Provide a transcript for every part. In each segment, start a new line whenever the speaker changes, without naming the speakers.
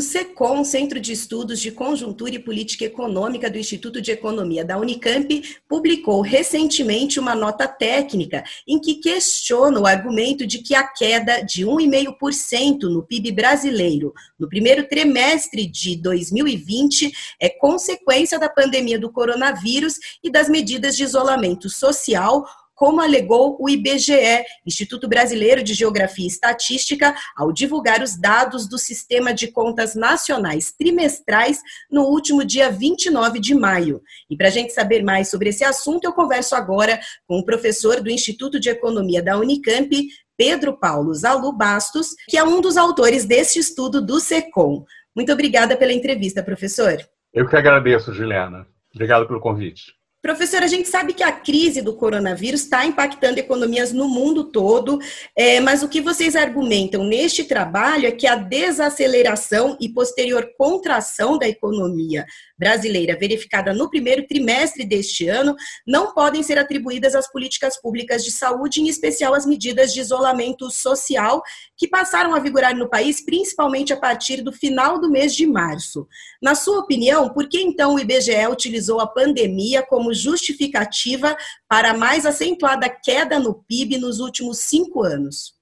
O SECOM, Centro de Estudos de Conjuntura e Política Econômica do Instituto de Economia da Unicamp, publicou recentemente uma nota técnica em que questiona o argumento de que a queda de 1,5% no PIB brasileiro no primeiro trimestre de 2020 é consequência da pandemia do coronavírus e das medidas de isolamento social como alegou o IBGE, Instituto Brasileiro de Geografia e Estatística, ao divulgar os dados do Sistema de Contas Nacionais trimestrais no último dia 29 de maio. E para a gente saber mais sobre esse assunto, eu converso agora com o professor do Instituto de Economia da Unicamp, Pedro Paulo Zalu Bastos, que é um dos autores deste estudo do SECOM. Muito obrigada pela entrevista, professor.
Eu que agradeço, Juliana. Obrigado pelo convite.
Professor, a gente sabe que a crise do coronavírus está impactando economias no mundo todo, é, mas o que vocês argumentam neste trabalho é que a desaceleração e posterior contração da economia brasileira verificada no primeiro trimestre deste ano não podem ser atribuídas às políticas públicas de saúde, em especial às medidas de isolamento social que passaram a vigorar no país, principalmente a partir do final do mês de março. Na sua opinião, por que então o IBGE utilizou a pandemia como justificativa para a mais acentuada queda no PIB nos últimos cinco anos?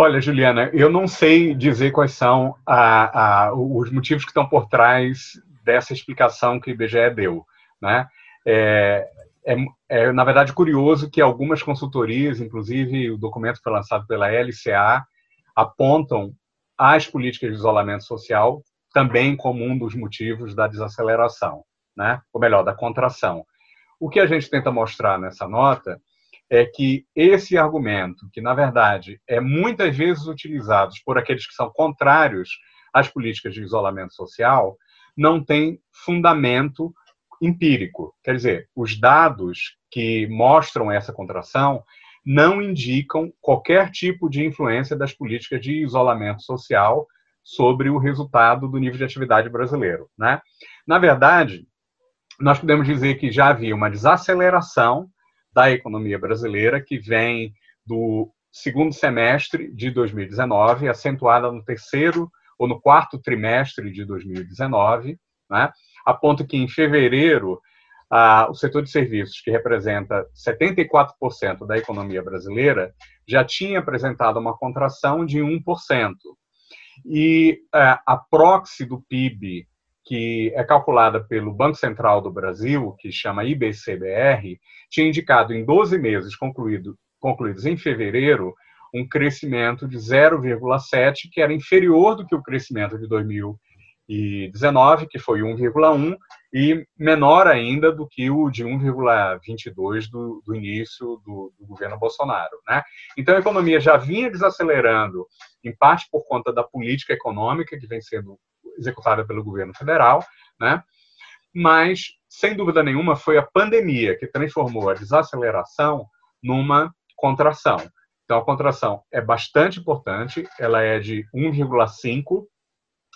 Olha, Juliana, eu não sei dizer quais são a, a, os motivos que estão por trás dessa explicação que o IBGE deu. Né? É, é, é, na verdade, curioso que algumas consultorias, inclusive o documento foi lançado pela LCA, apontam as políticas de isolamento social também como um dos motivos da desaceleração, né? ou melhor, da contração. O que a gente tenta mostrar nessa nota é que esse argumento, que na verdade é muitas vezes utilizado por aqueles que são contrários às políticas de isolamento social, não tem fundamento empírico. Quer dizer, os dados que mostram essa contração não indicam qualquer tipo de influência das políticas de isolamento social sobre o resultado do nível de atividade brasileiro. Né? Na verdade, nós podemos dizer que já havia uma desaceleração da economia brasileira que vem do segundo semestre de 2019, acentuada no terceiro ou no quarto trimestre de 2019, né? a ponto que em fevereiro o setor de serviços, que representa 74% da economia brasileira, já tinha apresentado uma contração de 1%. E é, a proxy do PIB, que é calculada pelo Banco Central do Brasil, que chama IBCBR, tinha indicado em 12 meses concluído, concluídos em fevereiro um crescimento de 0,7, que era inferior do que o crescimento de 2019, que foi 1,1, e menor ainda do que o de 1,22 do, do início do, do, governo Bolsonaro. Né? Então, a economia já vinha desacelerando, em parte por conta da política econômica que vem sendo executada pelo governo federal, né? mas, sem dúvida nenhuma, foi a pandemia que transformou a desaceleração numa contração. Então, a contração é bastante importante, ela é de 1,5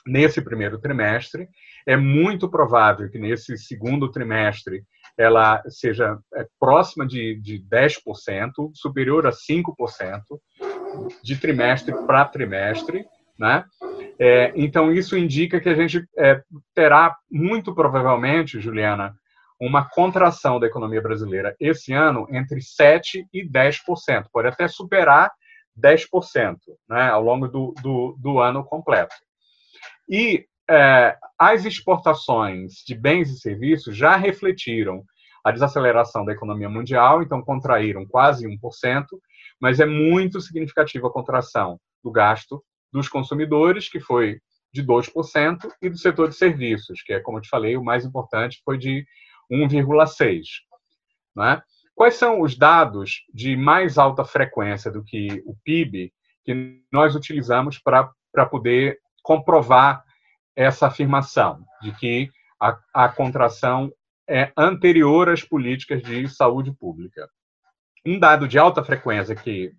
nesse primeiro trimestre. É muito provável que nesse segundo trimestre ela seja é, próxima de, de 10%, superior a 5% de trimestre para trimestre. Né? É, então, isso indica que a gente é, terá, muito provavelmente, Juliana, uma contração da economia brasileira esse ano entre 7% e 10%, pode até superar 10% né, ao longo do, do, do ano completo. E é, as exportações de bens e serviços já refletiram a desaceleração da economia mundial, então contraíram quase 1%, mas é muito significativa a contração do gasto dos consumidores, que foi de 2%, e do setor de serviços, que é, como eu te falei, o mais importante, foi de 1,6. Né? Quais são os dados de mais alta frequência do que o PIB que nós utilizamos para poder comprovar essa afirmação de que a, a contração é anterior às políticas de saúde pública? Um dado de alta frequência que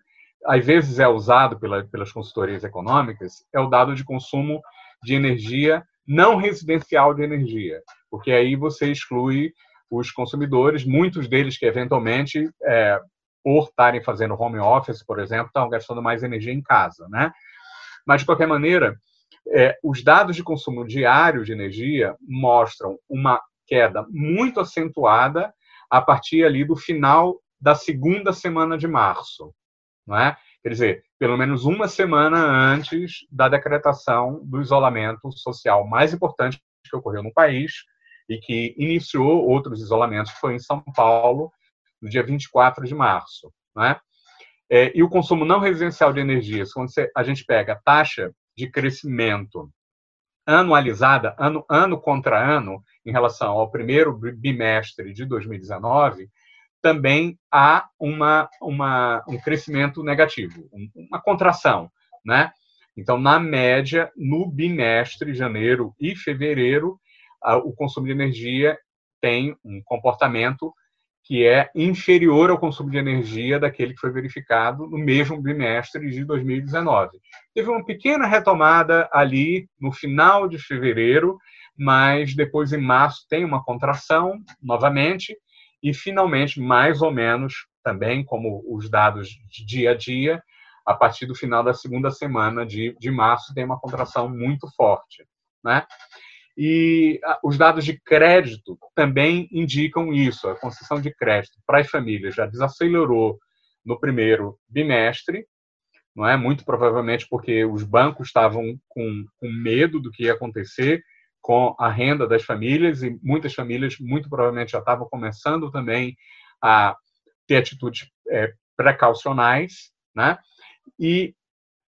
às vezes é usado pela, pelas consultorias econômicas é o dado de consumo de energia não residencial de energia, porque aí você exclui os consumidores, muitos deles que eventualmente, é, por estarem fazendo home office, por exemplo, estão gastando mais energia em casa, né? Mas de qualquer maneira, é, os dados de consumo diário de energia mostram uma queda muito acentuada a partir ali do final da segunda semana de março, não é? Quer dizer, pelo menos uma semana antes da decretação do isolamento social mais importante que ocorreu no país e que iniciou outros isolamentos, foi em São Paulo, no dia 24 de março. Né? É, e o consumo não residencial de energia, quando você, a gente pega a taxa de crescimento anualizada, ano, ano contra ano, em relação ao primeiro bimestre de 2019, também há uma, uma, um crescimento negativo, uma contração. Né? Então, na média, no bimestre, janeiro e fevereiro, o consumo de energia tem um comportamento que é inferior ao consumo de energia daquele que foi verificado no mesmo bimestre de 2019. Teve uma pequena retomada ali no final de fevereiro, mas depois em março tem uma contração novamente e finalmente, mais ou menos, também como os dados de dia a dia, a partir do final da segunda semana de, de março tem uma contração muito forte, né? E os dados de crédito também indicam isso. A concessão de crédito para as famílias já desacelerou no primeiro bimestre, não é? Muito provavelmente porque os bancos estavam com, com medo do que ia acontecer com a renda das famílias e muitas famílias muito provavelmente já estavam começando também a ter atitudes é, precaucionais, né? E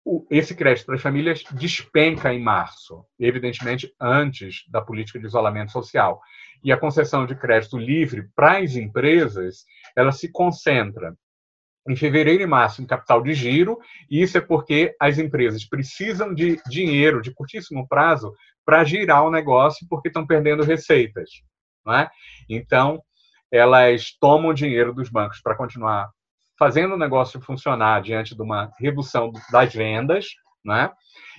o, esse crédito para as famílias despenca em março, evidentemente antes da política de isolamento social. E a concessão de crédito livre para as empresas, ela se concentra em fevereiro e março em capital de giro, e isso é porque as empresas precisam de dinheiro de curtíssimo prazo para girar o negócio porque estão perdendo receitas. Não é? Então, elas tomam dinheiro dos bancos para continuar fazendo o negócio funcionar diante de uma redução das vendas, né?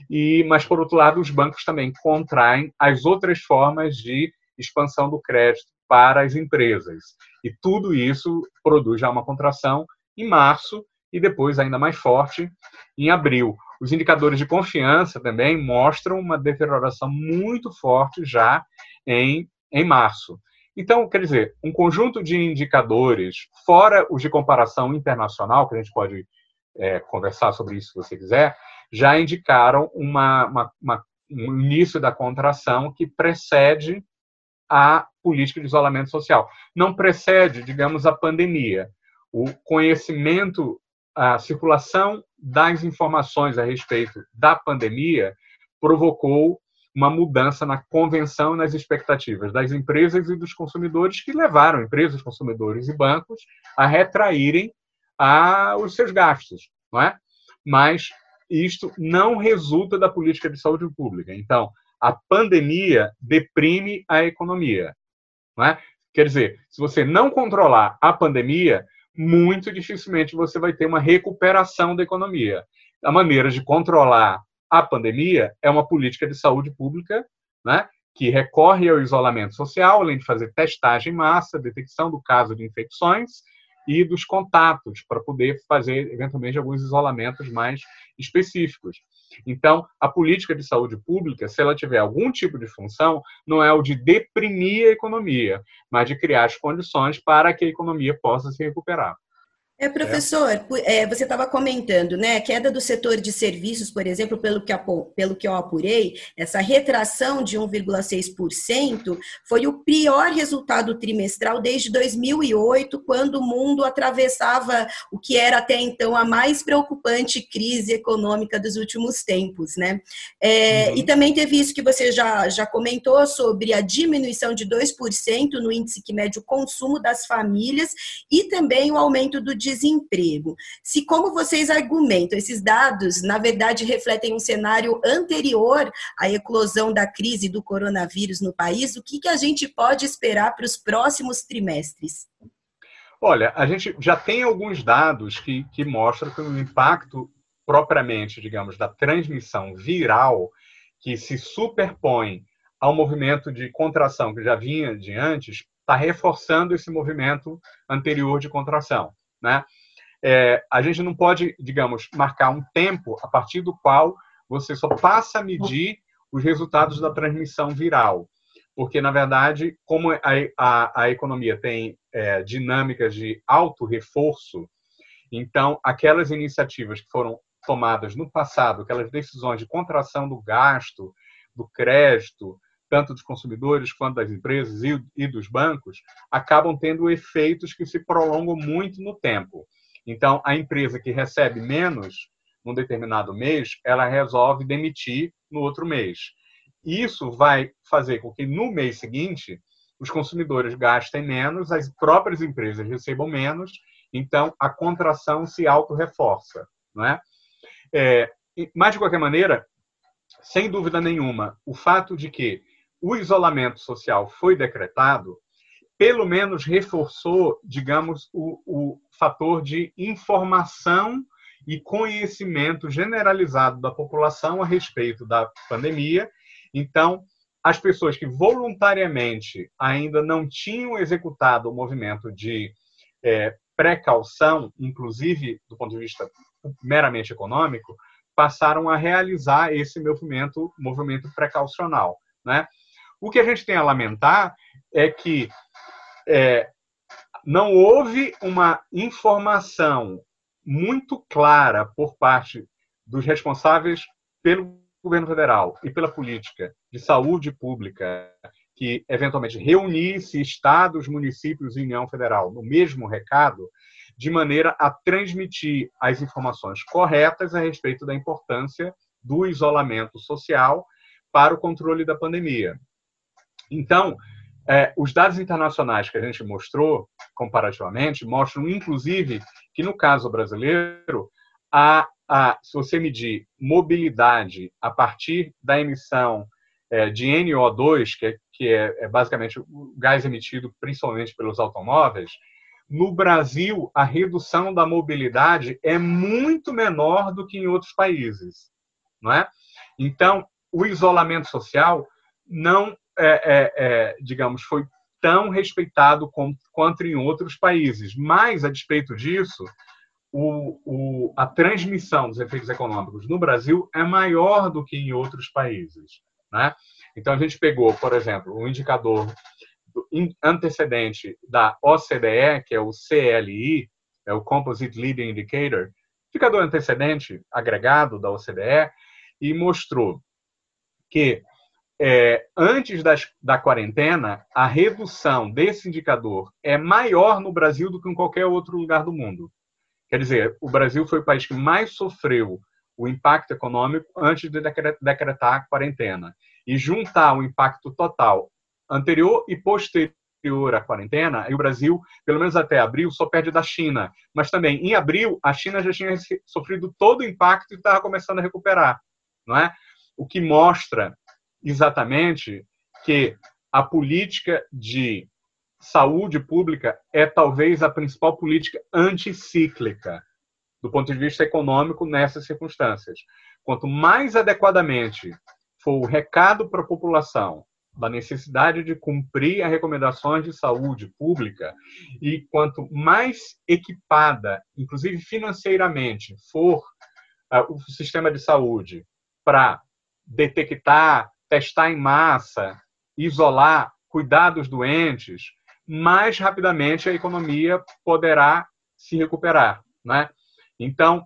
E, mas por outro lado, os bancos também contraem as outras formas de expansão do crédito para as empresas. E tudo isso produz já uma contração em março e depois ainda mais forte em abril. Os indicadores de confiança também mostram uma deterioração muito forte já em, em março. Então, quer dizer, um conjunto de indicadores, fora os de comparação internacional, que a gente pode é, conversar sobre isso se você quiser, já indicaram uma, uma, uma, um início da contração que precede a política de isolamento social. Não precede, digamos, a pandemia. O conhecimento, a circulação das informações a respeito da pandemia provocou uma mudança na convenção e nas expectativas das empresas e dos consumidores que levaram empresas, consumidores e bancos a retraírem a, os seus gastos, não é? Mas isto não resulta da política de saúde pública. Então, a pandemia deprime a economia, não é? Quer dizer, se você não controlar a pandemia, muito dificilmente você vai ter uma recuperação da economia. A maneira de controlar a pandemia é uma política de saúde pública, né, que recorre ao isolamento social, além de fazer testagem em massa, detecção do caso de infecções e dos contatos, para poder fazer, eventualmente, alguns isolamentos mais específicos. Então, a política de saúde pública, se ela tiver algum tipo de função, não é o de deprimir a economia, mas de criar as condições para que a economia possa se recuperar.
É, professor, é, você estava comentando, né? A queda do setor de serviços, por exemplo, pelo que, pelo que eu apurei, essa retração de 1,6% foi o pior resultado trimestral desde 2008, quando o mundo atravessava o que era até então a mais preocupante crise econômica dos últimos tempos, né? É, uhum. E também teve isso que você já, já comentou sobre a diminuição de 2% no índice que mede o consumo das famílias e também o aumento do desemprego. Se, como vocês argumentam, esses dados, na verdade, refletem um cenário anterior à eclosão da crise do coronavírus no país, o que, que a gente pode esperar para os próximos trimestres?
Olha, a gente já tem alguns dados que, que mostram que o impacto propriamente, digamos, da transmissão viral que se superpõe ao movimento de contração que já vinha de antes, está reforçando esse movimento anterior de contração. Né? É, a gente não pode, digamos, marcar um tempo a partir do qual você só passa a medir os resultados da transmissão viral. Porque, na verdade, como a, a, a economia tem é, dinâmicas de alto reforço, então, aquelas iniciativas que foram tomadas no passado, aquelas decisões de contração do gasto, do crédito, tanto dos consumidores quanto das empresas e, e dos bancos, acabam tendo efeitos que se prolongam muito no tempo. Então, a empresa que recebe menos num determinado mês, ela resolve demitir no outro mês. Isso vai fazer com que no mês seguinte os consumidores gastem menos, as próprias empresas recebam menos, então a contração se auto-reforça. Não é? É, mas, de qualquer maneira, sem dúvida nenhuma, o fato de que o isolamento social foi decretado, pelo menos reforçou, digamos, o, o fator de informação e conhecimento generalizado da população a respeito da pandemia. Então, as pessoas que voluntariamente ainda não tinham executado o movimento de é, precaução, inclusive do ponto de vista meramente econômico, passaram a realizar esse movimento, movimento precaucional. Né? O que a gente tem a lamentar é que é, não houve uma informação muito clara por parte dos responsáveis pelo governo federal e pela política de saúde pública que eventualmente reunisse estados, municípios e União Federal no mesmo recado, de maneira a transmitir as informações corretas a respeito da importância do isolamento social para o controle da pandemia. Então, é, os dados internacionais que a gente mostrou, comparativamente, mostram, inclusive, que no caso brasileiro, a, a, se você medir mobilidade a partir da emissão é, de NO2, que, é, que é, é basicamente o gás emitido principalmente pelos automóveis, no Brasil, a redução da mobilidade é muito menor do que em outros países, não é? Então, o isolamento social não, é, é, é, digamos, foi tão respeitado quanto em outros países. Mas, a despeito disso, o, o, a transmissão dos efeitos econômicos no Brasil é maior do que em outros países. Né? Então, a gente pegou, por exemplo, o um indicador antecedente da OCDE, que é o CLI, é o Composite Leading Indicator, indicador antecedente agregado da OCDE, e mostrou que é, antes das, da quarentena, a redução desse indicador é maior no Brasil do que em qualquer outro lugar do mundo. Quer dizer, o Brasil foi o país que mais sofreu o impacto econômico antes de decretar a quarentena. E juntar o impacto total anterior e posterior à quarentena, e o Brasil, pelo menos até abril, só perde da China. Mas também, em abril, a China já tinha sofrido todo o impacto e estava começando a recuperar. Não é? O que mostra exatamente que a política de saúde pública é talvez a principal política anticíclica do ponto de vista econômico nessas circunstâncias. Quanto mais adequadamente for o recado para a população da necessidade de cumprir as recomendações de saúde pública e quanto mais equipada, inclusive financeiramente, for uh, o sistema de saúde para detectar, testar em massa, isolar, cuidar dos doentes, mais rapidamente a economia poderá se recuperar, né? Então,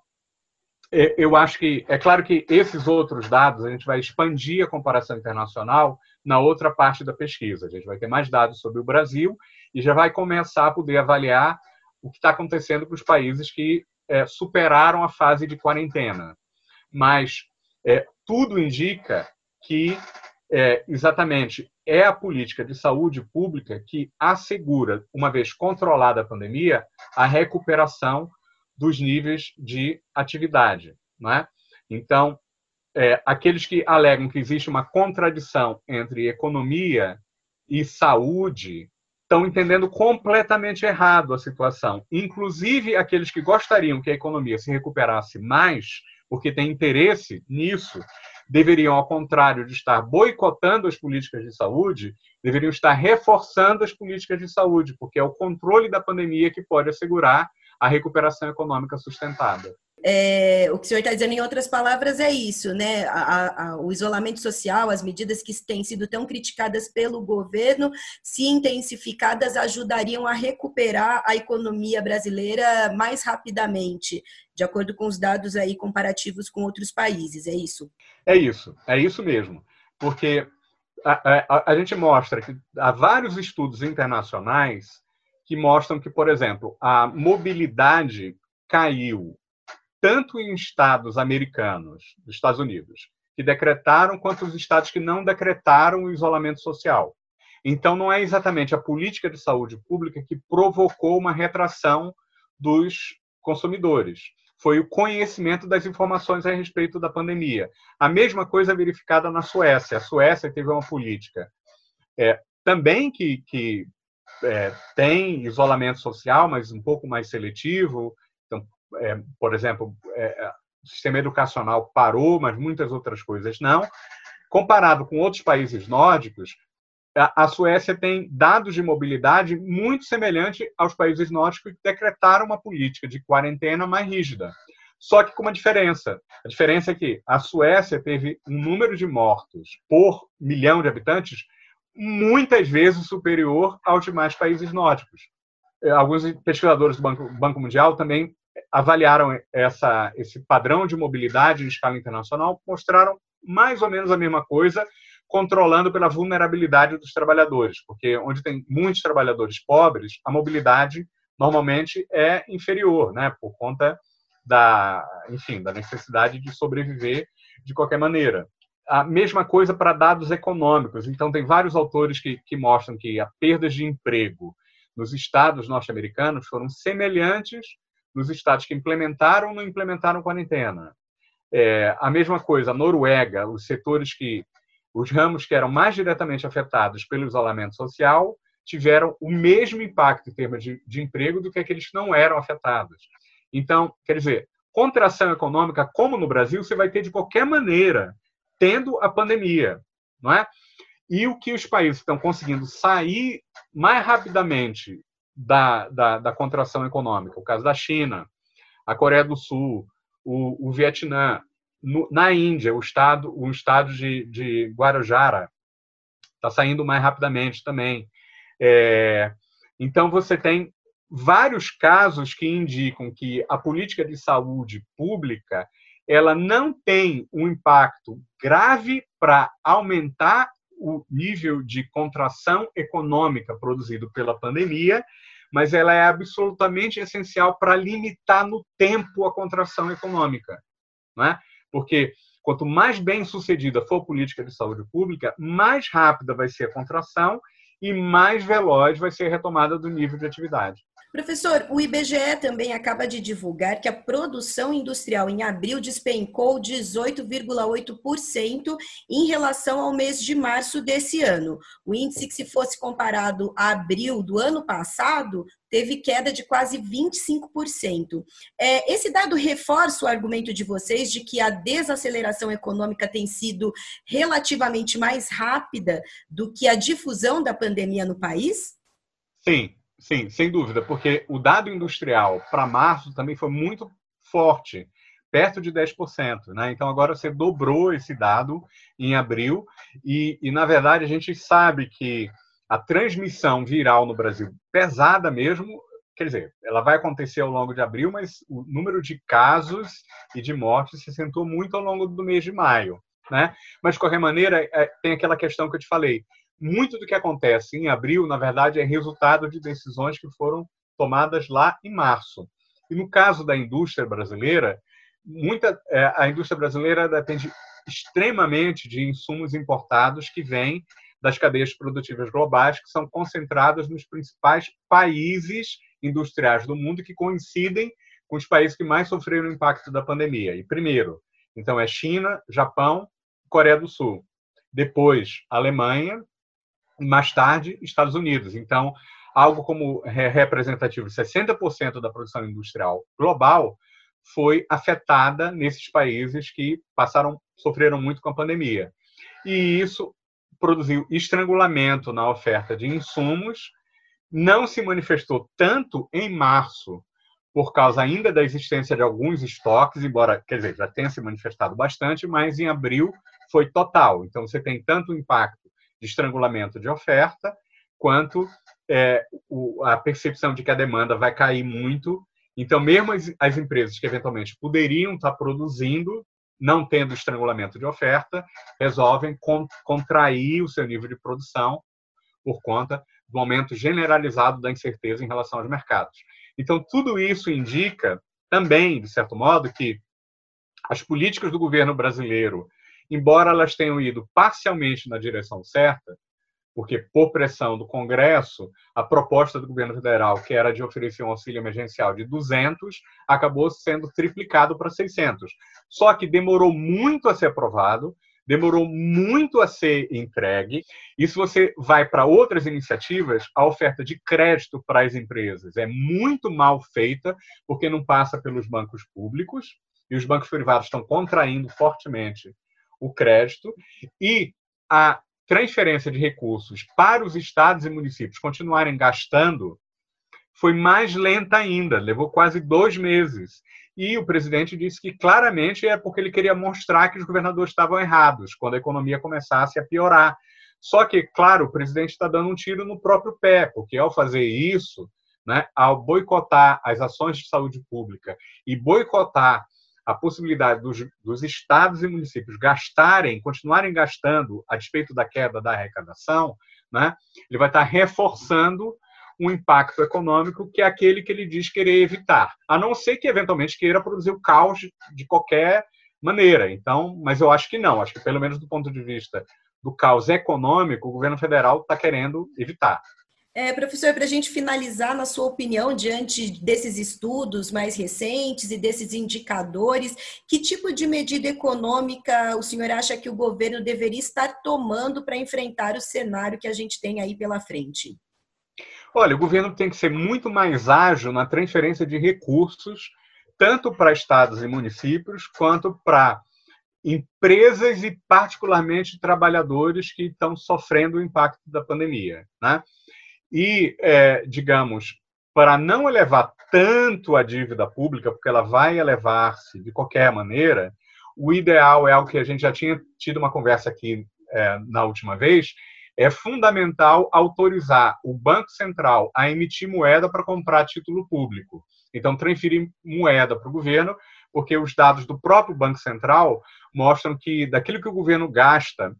é, eu acho que é claro que esses outros dados a gente vai expandir a comparação internacional na outra parte da pesquisa. A gente vai ter mais dados sobre o Brasil e já vai começar a poder avaliar o que está acontecendo com os países que é, superaram a fase de quarentena. Mas é, tudo indica que é, exatamente é a política de saúde pública que assegura, uma vez controlada a pandemia, a recuperação dos níveis de atividade. Não é? Então, é, aqueles que alegam que existe uma contradição entre economia e saúde estão entendendo completamente errado a situação. Inclusive aqueles que gostariam que a economia se recuperasse mais, porque tem interesse nisso, deveriam, ao contrário de estar boicotando as políticas de saúde, deveriam estar reforçando as políticas de saúde, porque é o controle da pandemia que pode assegurar a recuperação econômica sustentada.
É, o que o senhor está dizendo, em outras palavras, é isso, né? A, a, o isolamento social, as medidas que têm sido tão criticadas pelo governo, se intensificadas, ajudariam a recuperar a economia brasileira mais rapidamente, de acordo com os dados aí comparativos com outros países, é isso?
É isso, é isso mesmo. Porque a, a, a gente mostra que há vários estudos internacionais que mostram que, por exemplo, a mobilidade caiu tanto em estados americanos, dos Estados Unidos, que decretaram, quanto os estados que não decretaram o isolamento social. Então, não é exatamente a política de saúde pública que provocou uma retração dos consumidores. Foi o conhecimento das informações a respeito da pandemia. A mesma coisa verificada na Suécia. A Suécia teve uma política é, também que, que é, tem isolamento social, mas um pouco mais seletivo, é, por exemplo, é, é, o sistema educacional parou, mas muitas outras coisas não. Comparado com outros países nórdicos, a, Suécia tem dados de mobilidade muito semelhante aos países nórdicos que decretaram uma política de quarentena mais rígida. Só que com uma diferença. A diferença é que a Suécia teve um número de mortos por milhão de habitantes muitas vezes superior aos demais países nórdicos. Alguns pesquisadores do Banco Mundial também avaliaram essa, esse padrão de mobilidade em escala internacional, mostraram mais ou menos a mesma coisa, controlando pela vulnerabilidade dos trabalhadores, porque onde tem muitos trabalhadores pobres, a mobilidade normalmente é inferior, né, por conta da, enfim, da necessidade de sobreviver de qualquer maneira. A mesma coisa para dados econômicos. Então, tem vários autores que, que mostram que a perdas de emprego nos estados norte-americanos foram semelhantes nos estados que implementaram ou não implementaram quarentena. É, a mesma coisa, a Noruega, os setores que, os ramos que eram mais diretamente afetados pelo isolamento social, tiveram o mesmo impacto em termos de, de emprego do que aqueles que não eram afetados. Então, quer dizer, contração econômica, como no Brasil, você vai ter de qualquer maneira, tendo a pandemia, não é? E o que os países estão conseguindo sair mais rapidamente da, da, da, contração econômica. O caso da China, a Coreia do Sul, o, o Vietnã, no, na Índia, o estado, o estado de, de Guarujara está saindo mais rapidamente também. É, então, você tem vários casos que indicam que a política de saúde pública ela não tem um impacto grave para aumentar o nível de contração econômica produzido pela pandemia, mas ela é absolutamente essencial para limitar no tempo a contração econômica. Não é? Porque quanto mais bem sucedida for a política de saúde pública, mais rápida vai ser a contração e mais veloz vai ser a retomada do nível de atividade.
Professor, o IBGE também acaba de divulgar que a produção industrial em abril despencou 18,8% em relação ao mês de março desse ano. O índice que se fosse comparado a abril do ano passado teve queda de quase 25%. É, esse dado reforça o argumento de vocês de que a desaceleração econômica tem sido relativamente mais rápida do que a difusão da pandemia no país?
Sim, Sim, sem dúvida, porque o dado industrial para março também foi muito forte, perto de 10%. Né? Então, agora você dobrou esse dado em abril, e, e, na verdade a gente sabe que a transmissão viral no Brasil, pesada mesmo, quer dizer, ela vai acontecer ao longo de abril, mas o número de casos e de mortes se acentuou muito ao longo do mês de maio. Né? Mas, de qualquer maneira, é, tem aquela questão que eu te falei muito do que acontece em abril, na verdade, é resultado de decisões que foram tomadas lá em março. E no caso da indústria brasileira, muita, é, a indústria brasileira depende extremamente de insumos importados que vêm das cadeias produtivas globais, que são concentradas nos principais países industriais do mundo que coincidem com os países que mais sofreram o impacto da pandemia. E primeiro, então é China, Japão, Coreia do Sul. Depois, Alemanha, mais tarde, Estados Unidos. Então, algo como representativo de 60% da produção industrial global foi afetada nesses países que passaram, sofreram muito com a pandemia. E isso produziu estrangulamento na oferta de insumos, não se manifestou tanto em março, por causa ainda da existência de alguns estoques, embora, quer dizer, já tenha se manifestado bastante, mas em abril foi total. Então, você tem tanto impacto de estrangulamento de oferta, quanto é, o, a percepção de que a demanda vai cair muito. Então, mesmo as, as empresas que eventualmente poderiam estar produzindo, não tendo estrangulamento de oferta, resolvem con, contrair o seu nível de produção por conta do aumento generalizado da incerteza em relação aos mercados. Então, tudo isso indica também, de certo modo, que as políticas do governo brasileiro, embora elas tenham ido parcialmente na direção certa, porque por pressão do Congresso, a proposta do governo federal, que era de oferecer um auxílio emergencial de 200, acabou sendo triplicado para 600. Só que demorou muito a ser aprovado, demorou muito a ser entregue. E se você vai para outras iniciativas, a oferta de crédito para as empresas é muito mal feita, porque não passa pelos bancos públicos, e os bancos privados estão contraindo fortemente o crédito, e a transferência de recursos para os estados e municípios continuarem gastando foi mais lenta ainda, levou quase dois meses. E o presidente disse que claramente é porque ele queria mostrar que os governadores estavam errados quando a economia começasse a piorar. Só que, claro, o presidente está dando um tiro no próprio pé, porque ao fazer isso, né, ao boicotar as ações de saúde pública e boicotar a possibilidade dos, dos, estados e municípios gastarem, continuarem gastando a despeito da queda da arrecadação, né, ele vai estar reforçando um impacto econômico que é aquele que ele diz querer evitar, a não ser que eventualmente queira produzir o caos de qualquer maneira. Então, mas eu acho que não. Acho que pelo menos do ponto de vista do caos econômico, o governo federal está querendo evitar.
É, professor, para a gente finalizar, na sua opinião, diante desses estudos mais recentes e desses indicadores, que tipo de medida econômica o senhor acha que o governo deveria estar tomando para enfrentar o cenário que a gente tem aí pela frente?
Olha, o governo tem que ser muito mais ágil na transferência de recursos, tanto para estados e municípios, quanto para empresas e, particularmente, trabalhadores que estão sofrendo o impacto da pandemia. Né? E, é, digamos, para não elevar tanto a dívida pública, porque ela vai elevar-se de qualquer maneira, o ideal é algo que a gente já tinha tido uma conversa aqui é, na última vez, é fundamental autorizar o Banco Central a emitir moeda para comprar título público. Então, transferir moeda para o governo, porque os dados do próprio Banco Central mostram que daquilo que o governo gasta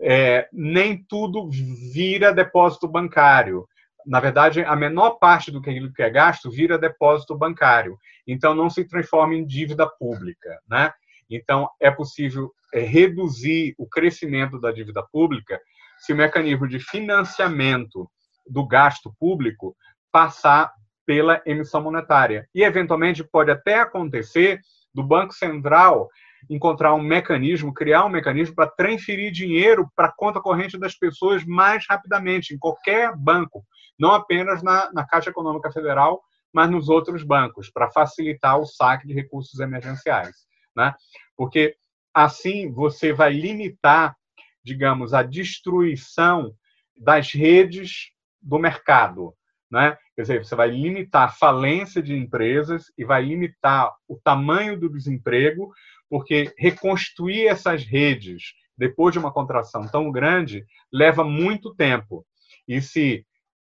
é, nem tudo vira depósito bancário. Na verdade, a menor parte do que é gasto vira depósito bancário. Então, não se transforma em dívida pública. Né? Então, é possível é, reduzir o crescimento da dívida pública se o mecanismo de financiamento do gasto público passar pela emissão monetária. E, eventualmente, pode até acontecer do Banco Central encontrar um mecanismo, criar um mecanismo para transferir dinheiro para a conta corrente das pessoas mais rapidamente, em qualquer banco, não apenas na, na Caixa Econômica Federal, mas nos outros bancos, para facilitar o saque de recursos emergenciais. Né? Porque assim você vai limitar, digamos, a destruição das redes do mercado. Né? Quer dizer, você vai limitar a falência de empresas e vai limitar o tamanho do desemprego, porque reconstruir essas redes depois de uma contração tão grande leva muito tempo. E se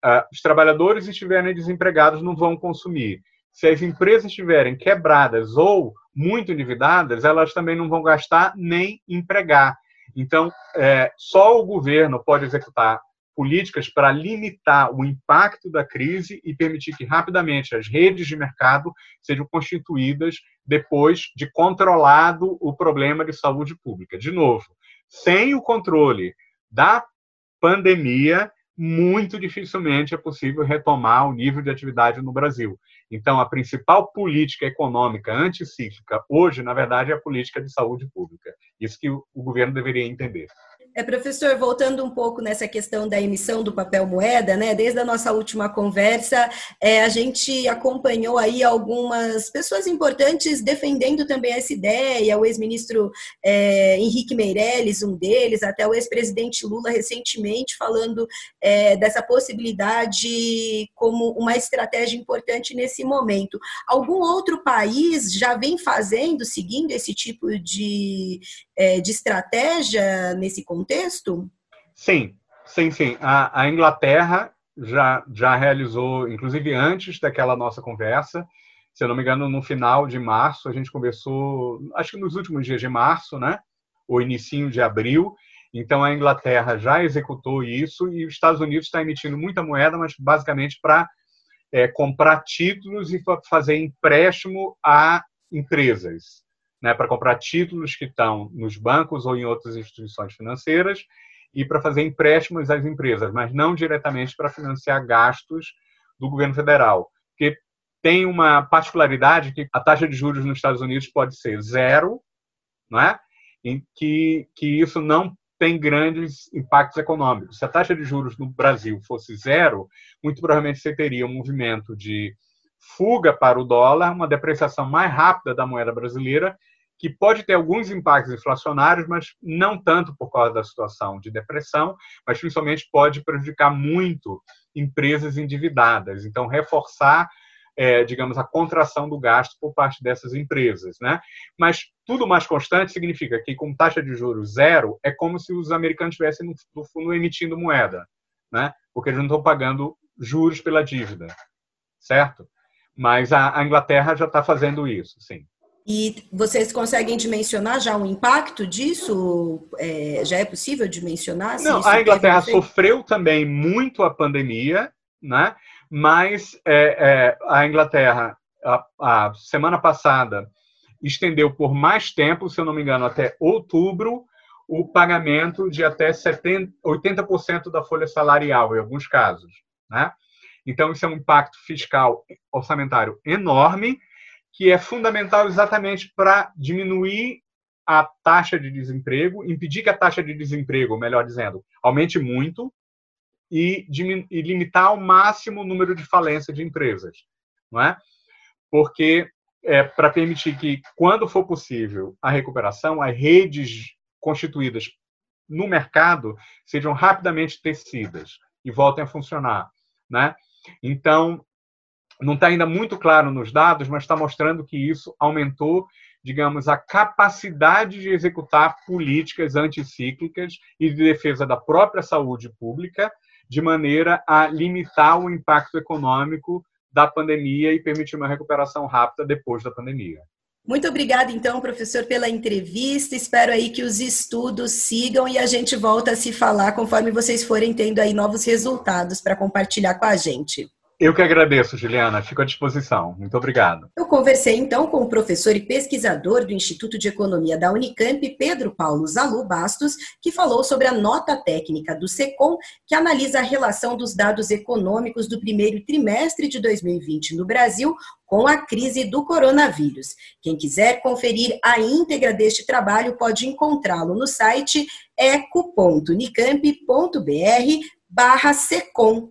uh, os trabalhadores estiverem desempregados, não vão consumir. Se as empresas estiverem quebradas ou muito endividadas, elas também não vão gastar nem empregar. Então, é, só o governo pode executar políticas para limitar o impacto da crise e permitir que rapidamente as redes de mercado sejam constituídas depois de controlado o problema de saúde pública. De novo, sem o controle da pandemia, muito dificilmente é possível retomar o nível de atividade no Brasil. Então, a principal política econômica anticíclica hoje, na verdade, é a política de saúde pública. Isso que o governo deveria entender.
É, professor, voltando um pouco nessa questão da emissão do papel moeda, né? Desde a nossa última conversa, é, a gente acompanhou aí algumas pessoas importantes defendendo também essa ideia. O ex-ministro é, Henrique Meirelles, um deles, até o ex-presidente Lula recentemente falando é, dessa possibilidade como uma estratégia importante nesse momento. Algum outro país já vem fazendo, seguindo esse tipo de, é, de estratégia nesse contexto?
Sim, sim, sim. A, a Inglaterra já, já realizou, inclusive antes daquela nossa conversa, se eu não me engano, no final de março, a gente conversou, acho que nos últimos dias de março, né? O início de abril. Então, a Inglaterra já executou isso e os Estados Unidos está emitindo muita moeda, mas basicamente para é, comprar títulos e fazer empréstimo a empresas né, para comprar títulos que estão nos bancos ou em outras instituições financeiras e para fazer empréstimos às empresas, mas não diretamente para financiar gastos do governo federal. Porque tem uma particularidade que a taxa de juros nos Estados Unidos pode ser zero, não é? em que, que isso não tem grandes impactos econômicos. Se a taxa de juros no Brasil fosse zero, muito provavelmente você teria um movimento de fuga para o dólar, uma depreciação mais rápida da moeda brasileira, que pode ter alguns impactos inflacionários, mas não tanto por causa da situação de depressão, mas principalmente pode prejudicar muito empresas endividadas. Então, reforçar, é, digamos, a contração do gasto por parte dessas empresas. Né? Mas tudo mais constante significa que, com taxa de juros zero, é como se os americanos estivessem, no fundo, emitindo moeda, né? porque eles não estão pagando juros pela dívida, certo? Mas a, a Inglaterra já está fazendo isso, sim.
E vocês conseguem dimensionar já o impacto disso? É, já é possível dimensionar?
Não, a Inglaterra sofreu também muito a pandemia, né? mas é, é, a Inglaterra, a, a, semana passada, estendeu por mais tempo, se eu não me engano, até outubro, o pagamento de até 70, 80% da folha salarial, em alguns casos. Né? Então, isso é um impacto fiscal orçamentário enorme, que é fundamental exatamente para diminuir a taxa de desemprego, impedir que a taxa de desemprego, melhor dizendo, aumente muito e, e limitar ao máximo o número de falência de empresas, não é? Porque é, para permitir que, quando for possível a recuperação, as redes constituídas no mercado sejam rapidamente tecidas e voltem a funcionar, né? Então, não está ainda muito claro nos dados, mas está mostrando que isso aumentou, digamos, a capacidade de executar políticas anticíclicas e de defesa da própria saúde pública, de maneira a limitar o impacto econômico da pandemia e permitir uma recuperação rápida depois da pandemia.
Muito obrigada, então, professor, pela entrevista. Espero aí que os estudos sigam e a gente volta a se falar conforme vocês forem tendo aí novos resultados para compartilhar com a gente.
Eu que agradeço, Juliana. Fico à disposição. Muito obrigado.
Eu conversei então com o professor e pesquisador do Instituto de Economia da Unicamp, Pedro Paulo Zalu Bastos, que falou sobre a nota técnica do SECOM, que analisa a relação dos dados econômicos do primeiro trimestre de 2020 no Brasil com a crise do coronavírus. Quem quiser conferir a íntegra deste trabalho pode encontrá-lo no site eco.unicamp.br barra SECOM